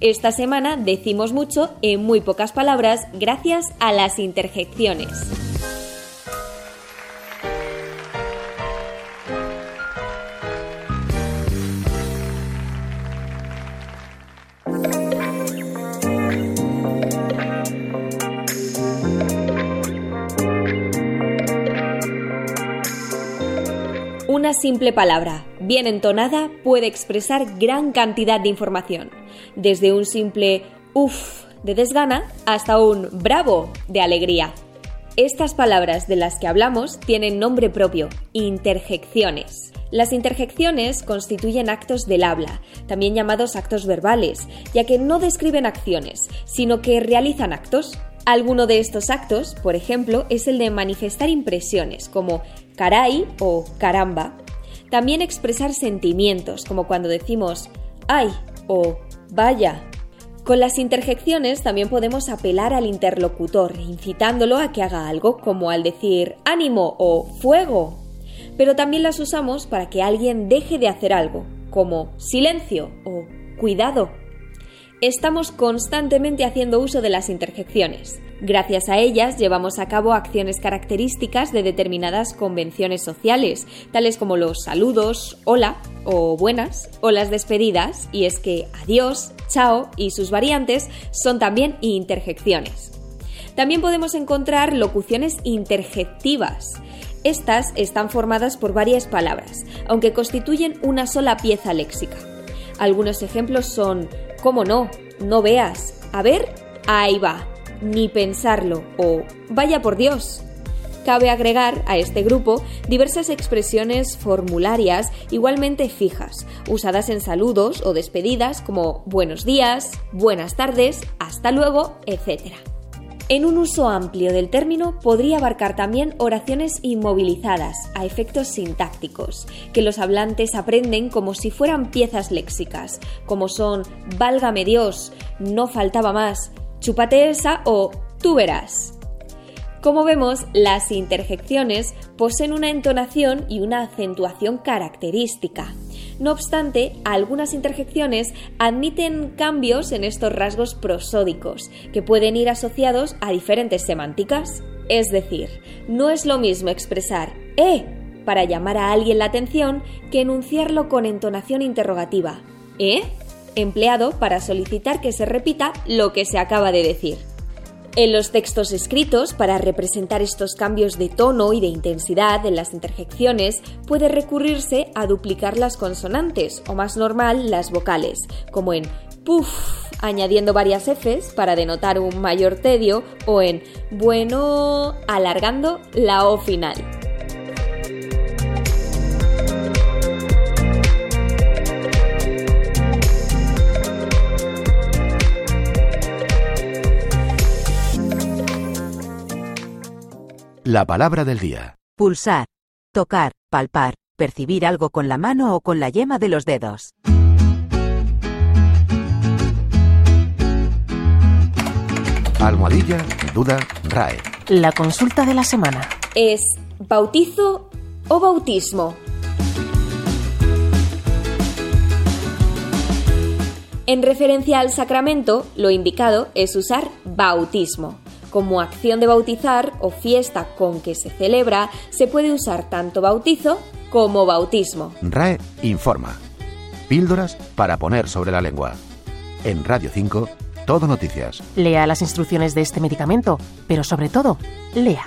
Esta semana decimos mucho en muy pocas palabras gracias a las interjecciones. Una simple palabra, bien entonada, puede expresar gran cantidad de información, desde un simple uff de desgana hasta un bravo de alegría. Estas palabras de las que hablamos tienen nombre propio, interjecciones. Las interjecciones constituyen actos del habla, también llamados actos verbales, ya que no describen acciones, sino que realizan actos. Alguno de estos actos, por ejemplo, es el de manifestar impresiones, como caray o caramba. También expresar sentimientos, como cuando decimos ay o vaya. Con las interjecciones también podemos apelar al interlocutor, incitándolo a que haga algo, como al decir ánimo o fuego. Pero también las usamos para que alguien deje de hacer algo, como silencio o cuidado estamos constantemente haciendo uso de las interjecciones. Gracias a ellas llevamos a cabo acciones características de determinadas convenciones sociales, tales como los saludos, hola o buenas, o las despedidas, y es que adiós, chao y sus variantes son también interjecciones. También podemos encontrar locuciones interjectivas. Estas están formadas por varias palabras, aunque constituyen una sola pieza léxica. Algunos ejemplos son ¿Cómo no? No veas. A ver, ahí va. Ni pensarlo. O vaya por Dios. Cabe agregar a este grupo diversas expresiones formularias igualmente fijas, usadas en saludos o despedidas como buenos días, buenas tardes, hasta luego, etc. En un uso amplio del término podría abarcar también oraciones inmovilizadas a efectos sintácticos, que los hablantes aprenden como si fueran piezas léxicas, como son válgame Dios, no faltaba más, chúpate esa o tú verás. Como vemos, las interjecciones poseen una entonación y una acentuación característica. No obstante, algunas interjecciones admiten cambios en estos rasgos prosódicos, que pueden ir asociados a diferentes semánticas. Es decir, no es lo mismo expresar ¡eh! para llamar a alguien la atención que enunciarlo con entonación interrogativa. ¿Eh? empleado para solicitar que se repita lo que se acaba de decir. En los textos escritos, para representar estos cambios de tono y de intensidad en las interjecciones, puede recurrirse a duplicar las consonantes o más normal las vocales, como en puff, añadiendo varias Fs para denotar un mayor tedio, o en bueno, alargando la O final. La palabra del día. Pulsar. Tocar, palpar, percibir algo con la mano o con la yema de los dedos. Almohadilla, duda, RAE. La consulta de la semana. ¿Es bautizo o bautismo? En referencia al sacramento, lo indicado es usar bautismo. Como acción de bautizar o fiesta con que se celebra, se puede usar tanto bautizo como bautismo. RAE informa. Píldoras para poner sobre la lengua. En Radio 5, Todo Noticias. Lea las instrucciones de este medicamento, pero sobre todo, lea.